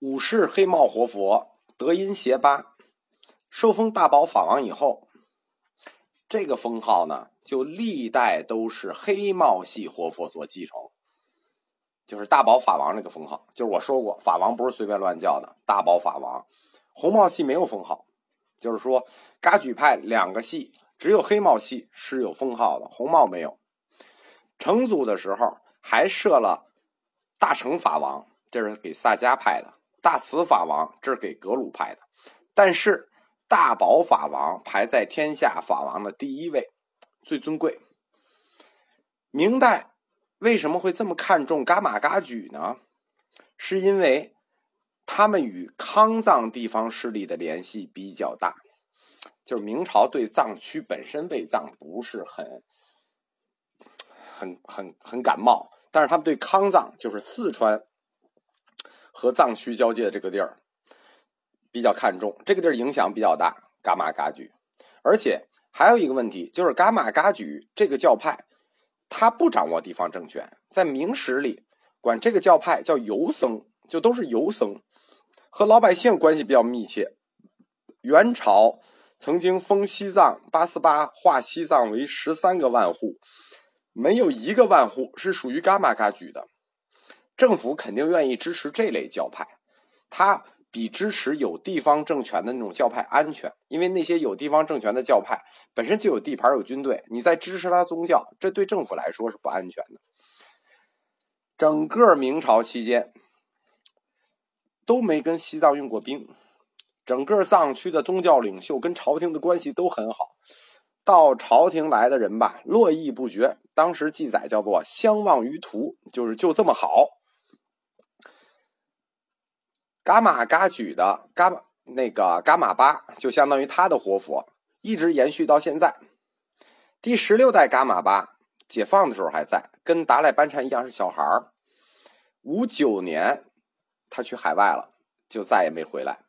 五世黑帽活佛德音邪巴受封大宝法王以后，这个封号呢，就历代都是黑帽系活佛所继承，就是大宝法王这个封号。就是我说过，法王不是随便乱叫的，大宝法王。红帽系没有封号，就是说噶举派两个系只有黑帽系是有封号的，红帽没有。成祖的时候还设了大成法王，这是给萨迦派的。大慈法王这是给格鲁派的，但是大宝法王排在天下法王的第一位，最尊贵。明代为什么会这么看重噶玛噶举呢？是因为他们与康藏地方势力的联系比较大，就是明朝对藏区本身卫藏不是很、很、很、很感冒，但是他们对康藏，就是四川。和藏区交界的这个地儿比较看重，这个地儿影响比较大。噶玛噶举，而且还有一个问题，就是噶玛噶举这个教派，他不掌握地方政权，在明史里管这个教派叫游僧，就都是游僧，和老百姓关系比较密切。元朝曾经封西藏八思巴划西藏为十三个万户，没有一个万户是属于噶玛噶举的。政府肯定愿意支持这类教派，它比支持有地方政权的那种教派安全，因为那些有地方政权的教派本身就有地盘有军队，你在支持他宗教，这对政府来说是不安全的。整个明朝期间都没跟西藏用过兵，整个藏区的宗教领袖跟朝廷的关系都很好，到朝廷来的人吧络绎不绝，当时记载叫做相忘于途，就是就这么好。噶玛噶举的噶玛那个噶玛巴就相当于他的活佛，一直延续到现在。第十六代噶玛巴解放的时候还在，跟达赖班禅一样是小孩儿。五九年他去海外了，就再也没回来。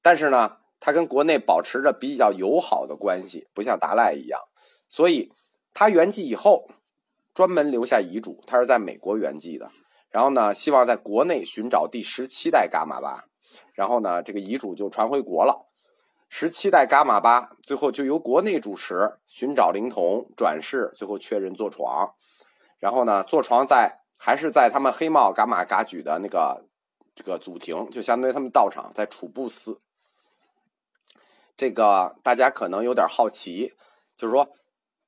但是呢，他跟国内保持着比较友好的关系，不像达赖一样。所以他圆寂以后，专门留下遗嘱，他是在美国圆寂的。然后呢，希望在国内寻找第十七代噶玛巴，然后呢，这个遗嘱就传回国了。十七代噶玛巴最后就由国内主持寻找灵童转世，最后确认坐床。然后呢，坐床在还是在他们黑帽噶玛噶举的那个这个祖庭，就相当于他们道场在楚布寺。这个大家可能有点好奇，就是说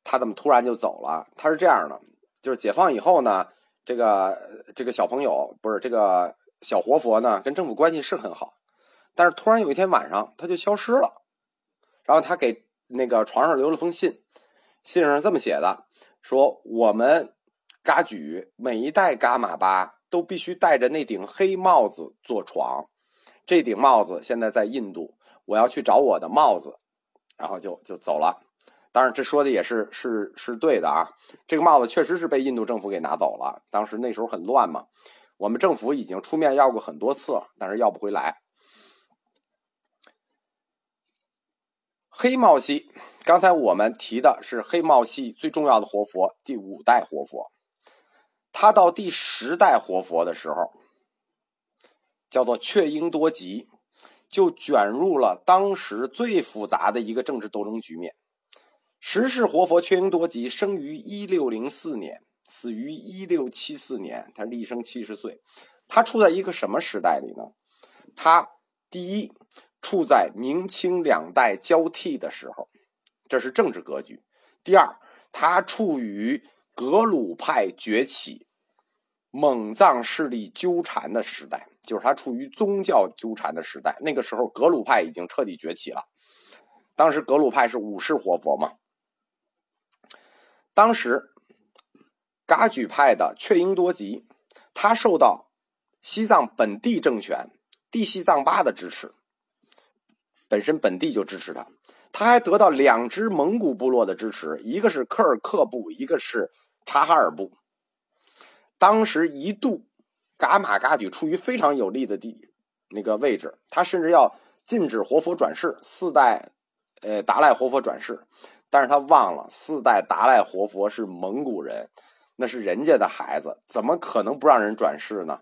他怎么突然就走了？他是这样的，就是解放以后呢。这个这个小朋友不是这个小活佛呢，跟政府关系是很好，但是突然有一天晚上他就消失了，然后他给那个床上留了封信，信上这么写的：说我们嘎举每一代嘎玛巴都必须戴着那顶黑帽子坐床，这顶帽子现在在印度，我要去找我的帽子，然后就就走了。当然，这说的也是是是对的啊。这个帽子确实是被印度政府给拿走了。当时那时候很乱嘛，我们政府已经出面要过很多次，但是要不回来。黑帽系，刚才我们提的是黑帽系最重要的活佛，第五代活佛。他到第十代活佛的时候，叫做雀鹰多吉，就卷入了当时最复杂的一个政治斗争局面。十世活佛缺鹰多吉生于一六零四年，死于一六七四年，他立生七十岁。他处在一个什么时代里呢？他第一处在明清两代交替的时候，这是政治格局；第二，他处于格鲁派崛起、蒙藏势力纠缠的时代，就是他处于宗教纠缠的时代。那个时候，格鲁派已经彻底崛起了。当时格鲁派是五世活佛嘛？当时，噶举派的雀鹰多吉，他受到西藏本地政权地西藏巴的支持，本身本地就支持他，他还得到两支蒙古部落的支持，一个是科尔克部，一个是察哈尔部。当时一度，噶玛噶举处于非常有利的地那个位置，他甚至要禁止活佛转世，四代，呃达赖活佛转世。但是他忘了四代达赖活佛是蒙古人，那是人家的孩子，怎么可能不让人转世呢？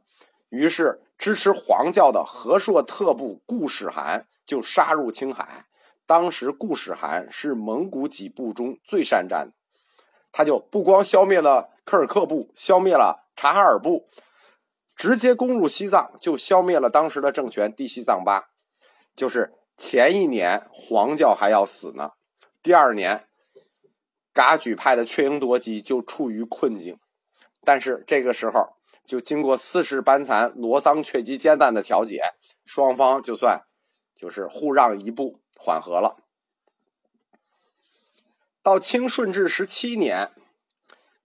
于是支持黄教的和硕特部顾始汗就杀入青海。当时顾始汗是蒙古几部中最善战的，他就不光消灭了科尔克部，消灭了察哈尔部，直接攻入西藏，就消灭了当时的政权——地西藏巴。就是前一年黄教还要死呢，第二年噶举派的雀鹰夺基就处于困境，但是这个时候就经过四世班禅罗桑却吉艰难的调解，双方就算就是互让一步。缓和了。到清顺治十七年，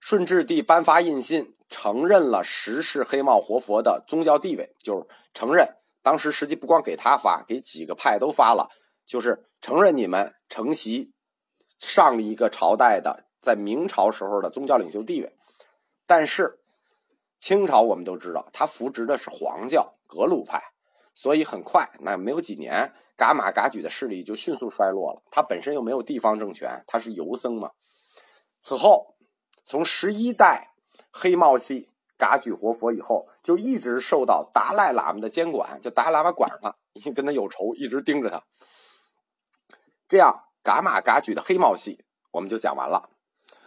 顺治帝颁发印信，承认了十世黑帽活佛的宗教地位，就是承认。当时实际不光给他发，给几个派都发了，就是承认你们承袭上一个朝代的在明朝时候的宗教领袖地位。但是清朝我们都知道，他扶植的是黄教格鲁派，所以很快，那没有几年。噶玛噶举的势力就迅速衰落了。他本身又没有地方政权，他是游僧嘛。此后，从十一代黑帽系噶举活佛以后，就一直受到达赖喇嘛的监管，就达赖喇嘛管着他，因为跟他有仇，一直盯着他。这样，噶玛噶举的黑帽系我们就讲完了。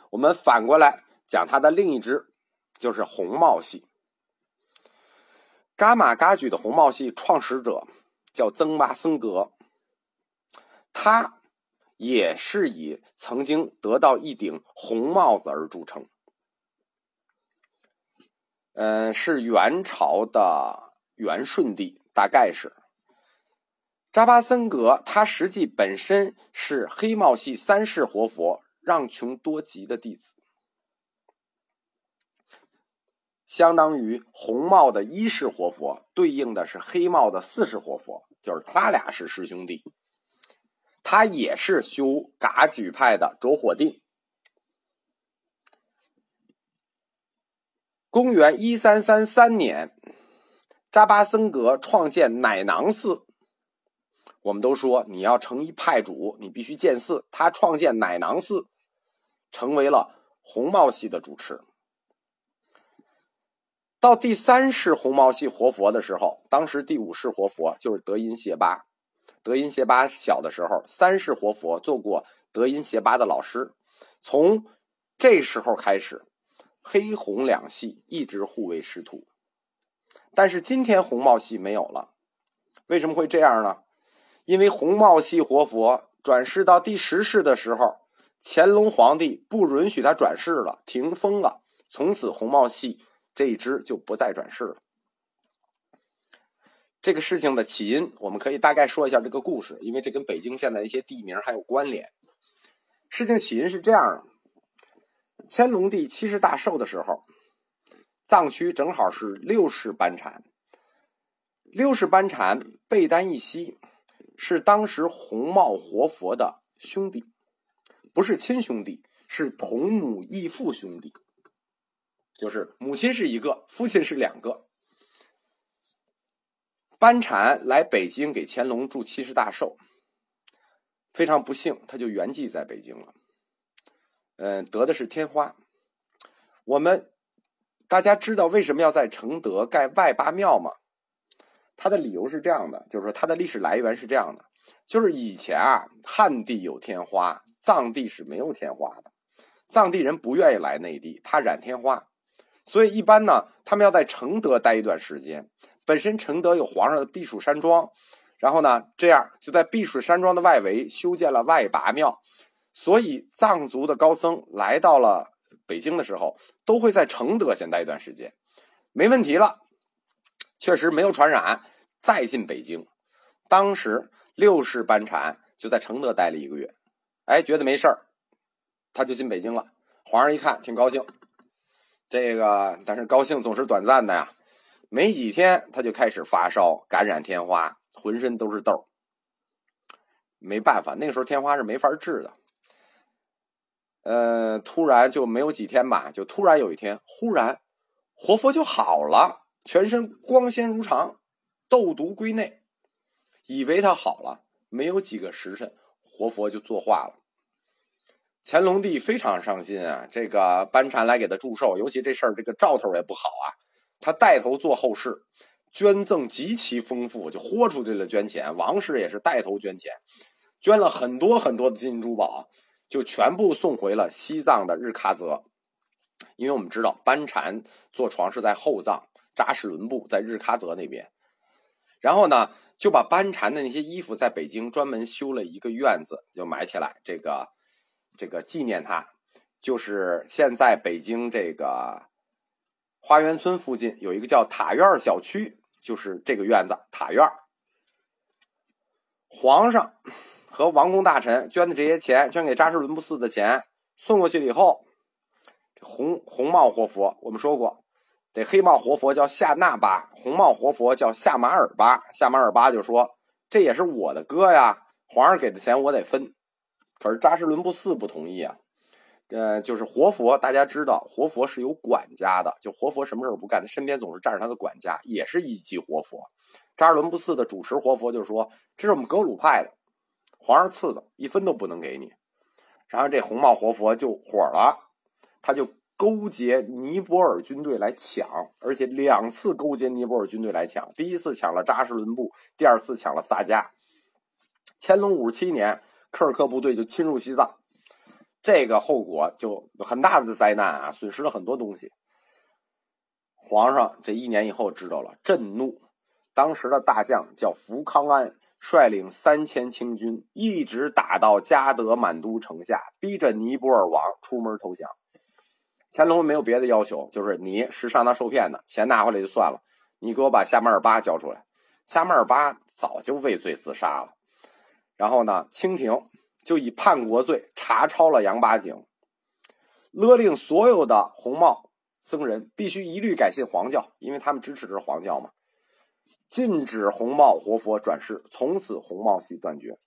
我们反过来讲他的另一支，就是红帽系。噶玛噶举的红帽系创始者。叫曾巴僧格，他也是以曾经得到一顶红帽子而著称。嗯，是元朝的元顺帝，大概是扎巴僧格。他实际本身是黑帽系三世活佛让琼多吉的弟子，相当于红帽的一世活佛，对应的是黑帽的四世活佛。就是他俩是师兄弟，他也是修噶举派的着火定。公元一三三三年，扎巴僧格创建乃囊寺。我们都说你要成一派主，你必须建寺。他创建乃囊寺，成为了红帽系的主持。到第三世红毛系活佛的时候，当时第五世活佛就是德音邪巴。德音邪巴小的时候，三世活佛做过德音邪巴的老师。从这时候开始，黑红两系一直互为师徒。但是今天红帽系没有了，为什么会这样呢？因为红帽系活佛转世到第十世的时候，乾隆皇帝不允许他转世了，停封了，从此红帽系。这一支就不再转世了。这个事情的起因，我们可以大概说一下这个故事，因为这跟北京现在一些地名还有关联。事情起因是这样的：乾隆帝七十大寿的时候，藏区正好是六世班禅。六世班禅贝丹一息，是当时红帽活佛的兄弟，不是亲兄弟，是同母异父兄弟。就是母亲是一个，父亲是两个。班禅来北京给乾隆祝七十大寿，非常不幸，他就圆寂在北京了。嗯，得的是天花。我们大家知道为什么要在承德盖外八庙吗？他的理由是这样的，就是说他的历史来源是这样的，就是以前啊，汉地有天花，藏地是没有天花的，藏地人不愿意来内地，怕染天花。所以一般呢，他们要在承德待一段时间。本身承德有皇上的避暑山庄，然后呢，这样就在避暑山庄的外围修建了外拔庙。所以藏族的高僧来到了北京的时候，都会在承德先待一段时间。没问题了，确实没有传染，再进北京。当时六世班禅就在承德待了一个月，哎，觉得没事儿，他就进北京了。皇上一看，挺高兴。这个，但是高兴总是短暂的呀。没几天，他就开始发烧，感染天花，浑身都是痘。没办法，那个时候天花是没法治的。呃，突然就没有几天吧，就突然有一天，忽然活佛就好了，全身光鲜如常，斗毒归内。以为他好了，没有几个时辰，活佛就作化了。乾隆帝非常伤心啊！这个班禅来给他祝寿，尤其这事儿这个兆头也不好啊，他带头做后事，捐赠极其丰富，就豁出去了捐钱。王氏也是带头捐钱，捐了很多很多的金银珠宝，就全部送回了西藏的日喀则。因为我们知道班禅坐床是在后藏，扎什伦布在日喀则那边。然后呢，就把班禅的那些衣服在北京专门修了一个院子，就埋起来，这个这个纪念他。就是现在北京这个花园村附近有一个叫塔院小区，就是这个院子塔院。皇上和王公大臣捐的这些钱，捐给扎什伦布寺的钱送过去了以后，红红帽活佛我们说过。这黑帽活佛叫夏那巴，红帽活佛叫夏马尔巴。夏马尔巴就说：“这也是我的哥呀，皇上给的钱我得分。”可是扎什伦布寺不同意啊。呃，就是活佛，大家知道，活佛是有管家的，就活佛什么事儿不干，他身边总是站着他的管家，也是一级活佛。扎什伦布寺的主持活佛就说：“这是我们格鲁派的，皇上赐的，一分都不能给你。”然后这红帽活佛就火了，他就。勾结尼泊尔军队来抢，而且两次勾结尼泊尔军队来抢。第一次抢了扎什伦布，第二次抢了萨迦。乾隆五十七年，科尔克部队就侵入西藏，这个后果就很大的灾难啊，损失了很多东西。皇上这一年以后知道了，震怒。当时的大将叫福康安，率领三千清军，一直打到加德满都城下，逼着尼泊尔王出门投降。乾隆没有别的要求，就是你是上当受骗的，钱拿回来就算了。你给我把夏马尔巴交出来。夏马尔巴早就畏罪自杀了。然后呢，清廷就以叛国罪查抄了杨八景，勒令所有的红帽僧人必须一律改信黄教，因为他们支持的是黄教嘛。禁止红帽活佛转世，从此红帽系断绝。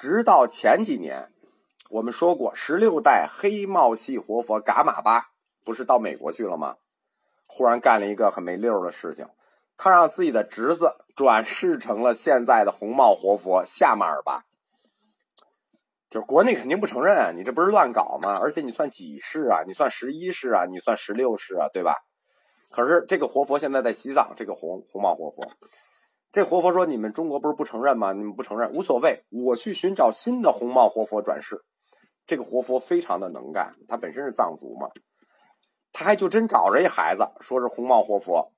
直到前几年，我们说过，十六代黑帽系活佛噶玛巴不是到美国去了吗？忽然干了一个很没溜的事情，他让自己的侄子 转世成了现在的红帽活佛夏马尔巴。就是国内肯定不承认啊，你这不是乱搞吗？而且你算几世啊？你算十一世啊？你算十六世啊？对吧？可是这个活佛现在在西藏，这个红红帽活佛。这活佛说：“你们中国不是不承认吗？你们不承认无所谓，我去寻找新的红帽活佛转世。这个活佛非常的能干，他本身是藏族嘛，他还就真找着一孩子，说是红帽活佛。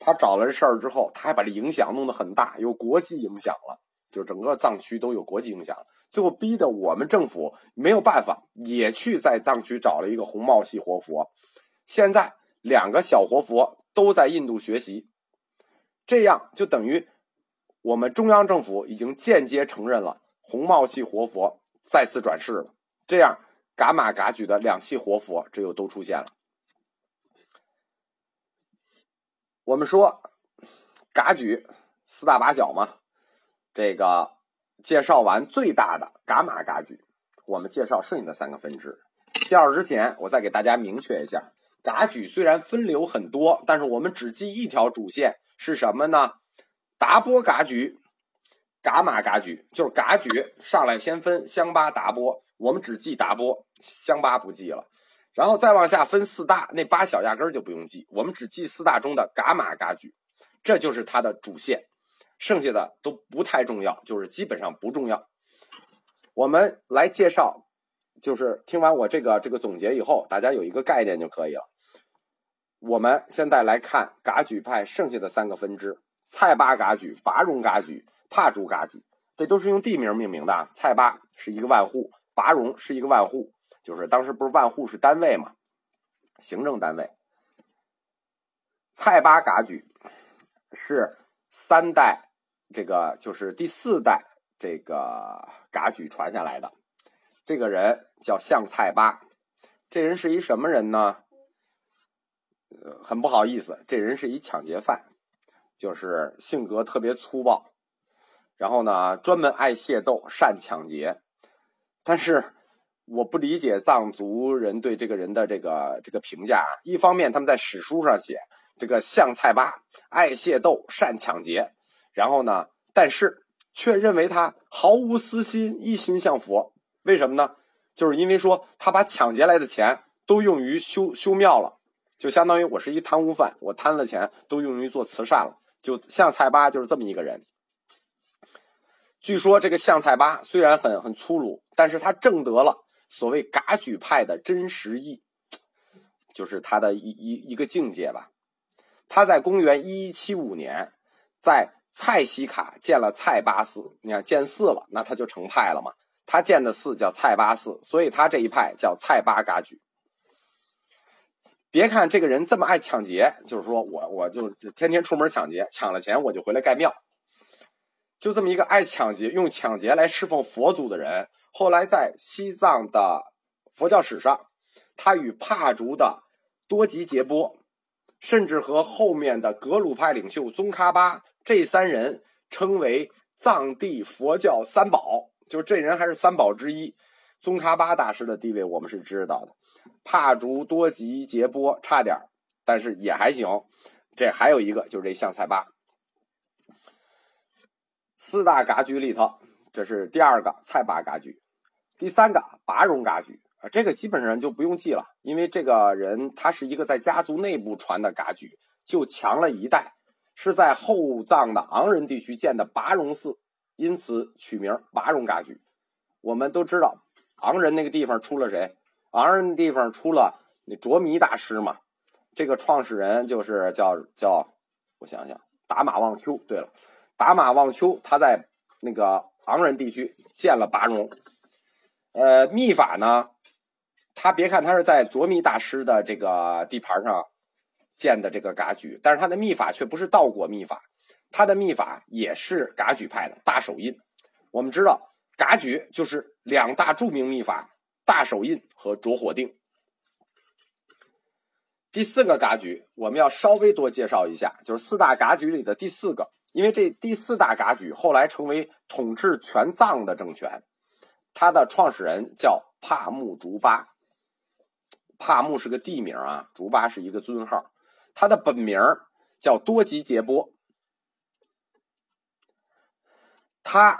他找了这事儿之后，他还把这影响弄得很大，有国际影响了，就整个藏区都有国际影响。最后逼得我们政府没有办法，也去在藏区找了一个红帽系活佛。现在两个小活佛都在印度学习。”这样就等于我们中央政府已经间接承认了红帽系活佛再次转世了。这样，噶玛噶举的两系活佛这又都出现了。我们说噶举四大八小嘛，这个介绍完最大的噶玛噶举，我们介绍剩下的三个分支。介绍之前，我再给大家明确一下，噶举虽然分流很多，但是我们只记一条主线。是什么呢？达波噶举、噶玛噶举，就是噶举上来先分香巴达波，我们只记达波，香巴不记了。然后再往下分四大，那八小压根儿就不用记，我们只记四大中的噶玛噶举，这就是它的主线，剩下的都不太重要，就是基本上不重要。我们来介绍，就是听完我这个这个总结以后，大家有一个概念就可以了。我们现在来看噶举派剩下的三个分支：蔡巴噶举、拔荣噶举、帕竹噶举，这都是用地名命名的。蔡巴是一个万户，拔荣是一个万户，就是当时不是万户是单位嘛，行政单位。蔡巴噶举是三代，这个就是第四代这个噶举传下来的。这个人叫向蔡巴，这人是一什么人呢？呃，很不好意思，这人是一抢劫犯，就是性格特别粗暴，然后呢，专门爱械斗，善抢劫。但是我不理解藏族人对这个人的这个这个评价。一方面他们在史书上写这个向菜巴爱械斗，善抢劫，然后呢，但是却认为他毫无私心，一心向佛。为什么呢？就是因为说他把抢劫来的钱都用于修修庙了，就相当于我是一贪污犯，我贪了钱都用于做慈善了。就向蔡八就是这么一个人。据说这个向蔡八虽然很很粗鲁，但是他正得了所谓噶举派的真实意，就是他的一一一个境界吧。他在公元一一七五年，在蔡西卡建了蔡八寺。你看建寺了，那他就成派了嘛。他建的寺叫蔡八寺，所以他这一派叫蔡八噶举。别看这个人这么爱抢劫，就是说我我就天天出门抢劫，抢了钱我就回来盖庙。就这么一个爱抢劫、用抢劫来侍奉佛祖的人，后来在西藏的佛教史上，他与帕竹的多吉杰波。甚至和后面的格鲁派领袖宗喀巴这三人称为藏地佛教三宝，就这人还是三宝之一。宗喀巴大师的地位我们是知道的，帕竹多吉杰波差点但是也还行。这还有一个就是这相菜巴，四大噶举里头，这是第二个菜巴噶举，第三个拔荣噶举。啊，这个基本上就不用记了，因为这个人他是一个在家族内部传的噶举，就强了一代，是在后藏的昂仁地区建的拔荣寺，因此取名拔荣噶举。我们都知道，昂人那个地方出了谁？昂仁地方出了那卓弥大师嘛。这个创始人就是叫叫，我想想，达玛旺丘。对了，达玛旺丘他在那个昂人地区建了拔荣，呃，秘法呢？他别看他是在卓弥大师的这个地盘上建的这个噶举，但是他的秘法却不是道果秘法，他的秘法也是噶举派的大手印。我们知道噶举就是两大著名秘法：大手印和着火定。第四个噶举我们要稍微多介绍一下，就是四大噶举里的第四个，因为这第四大噶举后来成为统治全藏的政权，他的创始人叫帕木竹巴。帕木是个地名啊，竹巴是一个尊号。他的本名叫多吉杰波，他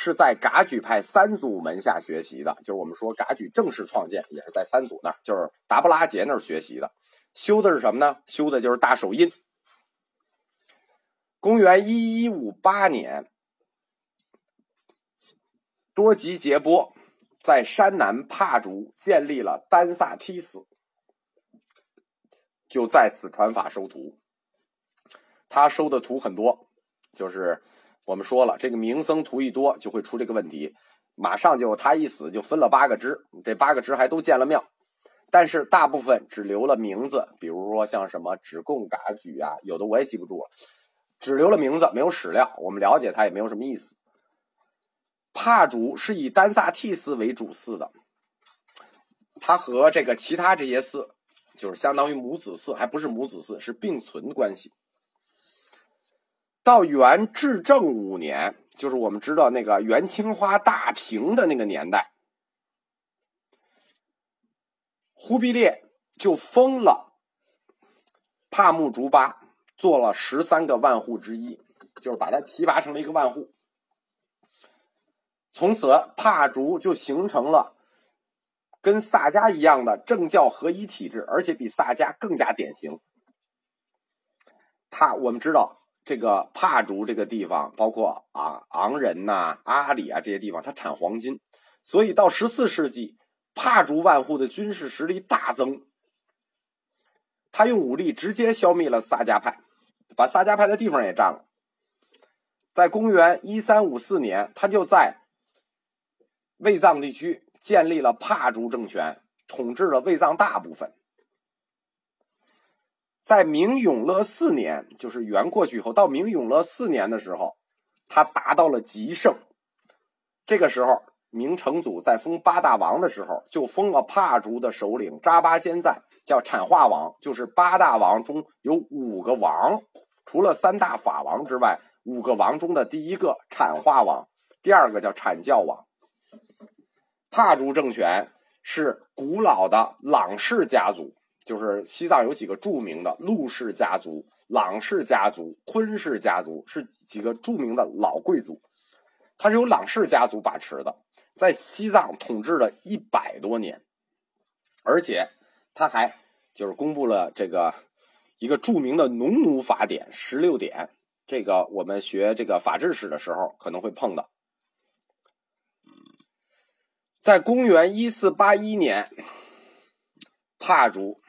是在噶举派三祖门下学习的，就是我们说噶举正式创建也是在三祖那儿，就是达布拉杰那儿学习的。修的是什么呢？修的就是大手印。公元一一五八年，多吉杰波。在山南帕竹建立了丹萨梯寺，就在此传法收徒。他收的徒很多，就是我们说了，这个名僧徒一多，就会出这个问题。马上就他一死，就分了八个支，这八个支还都建了庙，但是大部分只留了名字，比如说像什么只供嘎举啊，有的我也记不住了，只留了名字，没有史料，我们了解他也没有什么意思。帕竹是以丹萨替寺为主寺的，它和这个其他这些寺就是相当于母子寺，还不是母子寺，是并存关系。到元至正五年，就是我们知道那个元青花大平的那个年代，忽必烈就封了帕木竹巴做了十三个万户之一，就是把他提拔成了一个万户。从此，帕竹就形成了跟萨迦一样的政教合一体制，而且比萨迦更加典型。他我们知道，这个帕竹这个地方，包括啊昂仁呐、阿里啊这些地方，它产黄金，所以到十四世纪，帕竹万户的军事实力大增。他用武力直接消灭了萨迦派，把萨迦派的地方也占了。在公元一三五四年，他就在。卫藏地区建立了帕竹政权，统治了卫藏大部分。在明永乐四年，就是元过去以后，到明永乐四年的时候，他达到了极盛。这个时候，明成祖在封八大王的时候，就封了帕竹的首领扎巴坚赞叫阐化王，就是八大王中有五个王，除了三大法王之外，五个王中的第一个阐化王，第二个叫阐教王。帕竹政权是古老的朗氏家族，就是西藏有几个著名的陆氏家族、朗氏家族、昆氏家族，是几个著名的老贵族。它是由朗氏家族把持的。在西藏统治了一百多年，而且他还就是公布了这个一个著名的农奴法典十六点，这个我们学这个法制史的时候可能会碰到。在公元一四八一年，帕竹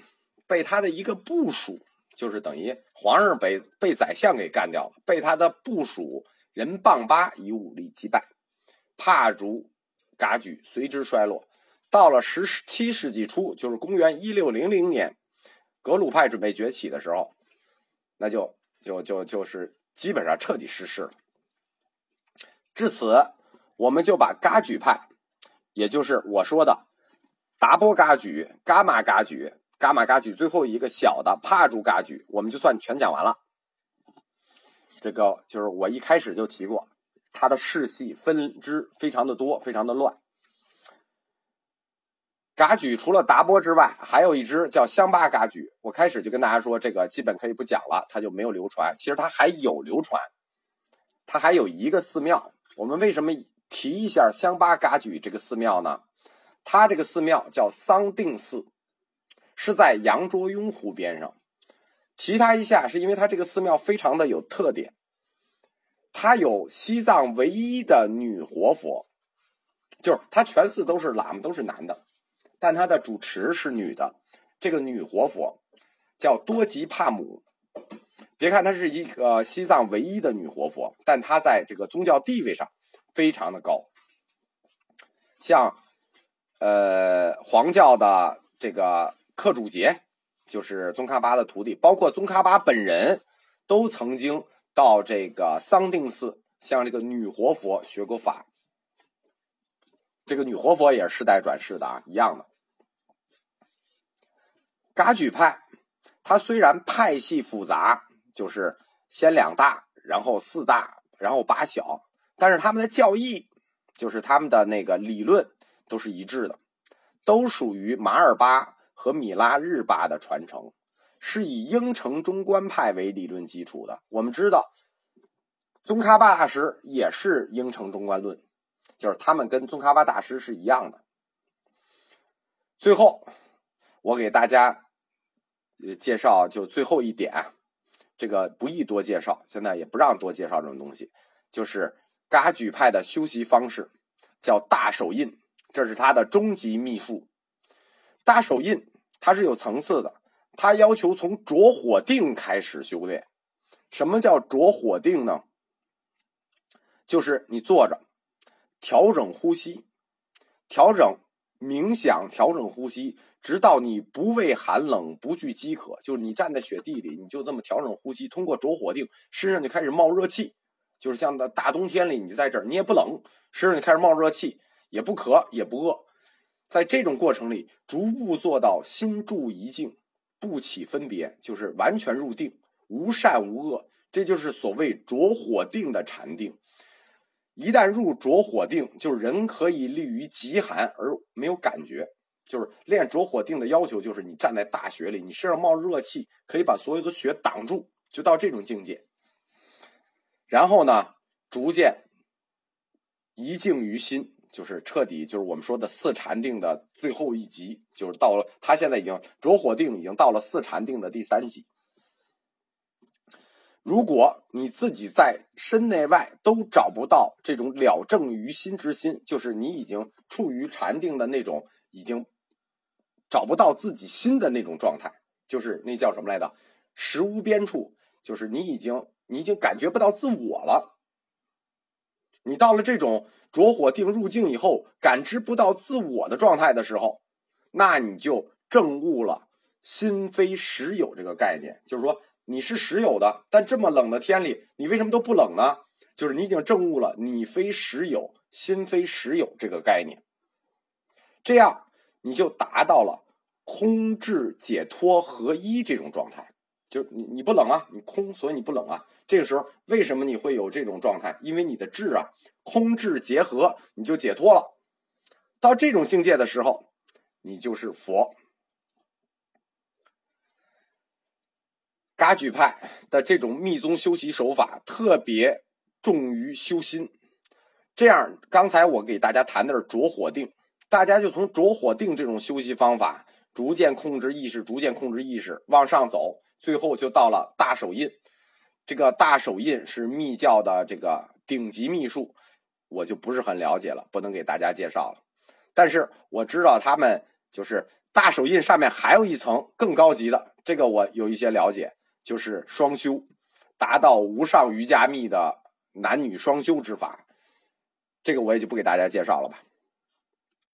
被他的一个部属，就是等于皇上被被宰相给干掉了，被他的部属人棒巴以武力击败，帕竹噶举随之衰落。到了十七世纪初，就是公元一六零零年，格鲁派准备崛起的时候，那就就就就是基本上彻底失势了。至此，我们就把噶举派。也就是我说的达波嘎举、伽马嘎举、伽马嘎举，最后一个小的帕竹嘎举，我们就算全讲完了。这个就是我一开始就提过，它的世系分支非常的多，非常的乱。嘎举除了达波之外，还有一支叫香巴嘎举。我开始就跟大家说，这个基本可以不讲了，它就没有流传。其实它还有流传，它还有一个寺庙。我们为什么？提一下香巴嘎举这个寺庙呢，它这个寺庙叫桑定寺，是在羊卓雍湖边上。提它一下，是因为它这个寺庙非常的有特点，它有西藏唯一的女活佛，就是它全寺都是喇嘛，都是男的，但它的主持是女的。这个女活佛叫多吉帕姆。别看她是一个西藏唯一的女活佛，但她在这个宗教地位上。非常的高，像，呃，黄教的这个克主杰，就是宗喀巴的徒弟，包括宗喀巴本人，都曾经到这个桑定寺向这个女活佛学过法。这个女活佛也是世代转世的啊，一样的。噶举派，它虽然派系复杂，就是先两大，然后四大，然后八小。但是他们的教义，就是他们的那个理论都是一致的，都属于马尔巴和米拉日巴的传承，是以应城中观派为理论基础的。我们知道，宗喀巴大师也是应城中观论，就是他们跟宗喀巴大师是一样的。最后，我给大家介绍就最后一点，这个不宜多介绍，现在也不让多介绍这种东西，就是。噶举派的修习方式叫大手印，这是他的终极秘术。大手印它是有层次的，它要求从着火定开始修炼。什么叫着火定呢？就是你坐着，调整呼吸，调整冥想，调整呼吸，直到你不畏寒冷，不惧饥渴。就是你站在雪地里，你就这么调整呼吸，通过着火定，身上就开始冒热气。就是像在大冬天里，你在这儿，你也不冷，身上就开始冒热气，也不渴，也不饿。在这种过程里，逐步做到心住一静，不起分别，就是完全入定，无善无恶。这就是所谓着火定的禅定。一旦入着火定，就是人可以立于极寒而没有感觉。就是练着火定的要求，就是你站在大雪里，你身上冒热气，可以把所有的雪挡住，就到这种境界。然后呢，逐渐一静于心，就是彻底，就是我们说的四禅定的最后一级，就是到了他现在已经着火定，已经到了四禅定的第三级。如果你自己在身内外都找不到这种了正于心之心，就是你已经处于禅定的那种，已经找不到自己心的那种状态，就是那叫什么来着？实无边处，就是你已经。你已经感觉不到自我了。你到了这种着火定入境以后，感知不到自我的状态的时候，那你就证悟了“心非实有”这个概念。就是说，你是实有的，但这么冷的天里，你为什么都不冷呢？就是你已经证悟了“你非实有，心非实有”这个概念。这样，你就达到了空智解脱合一这种状态。就你你不冷啊，你空，所以你不冷啊。这个时候为什么你会有这种状态？因为你的智啊，空智结合，你就解脱了。到这种境界的时候，你就是佛。噶举派的这种密宗修习手法特别重于修心，这样，刚才我给大家谈的是着火定，大家就从着火定这种修习方法，逐渐控制意识，逐渐控制意识往上走，最后就到了大手印。这个大手印是密教的这个顶级秘术，我就不是很了解了，不能给大家介绍了。但是我知道他们就是大手印上面还有一层更高级的，这个我有一些了解，就是双修，达到无上瑜伽密的男女双修之法。这个我也就不给大家介绍了吧。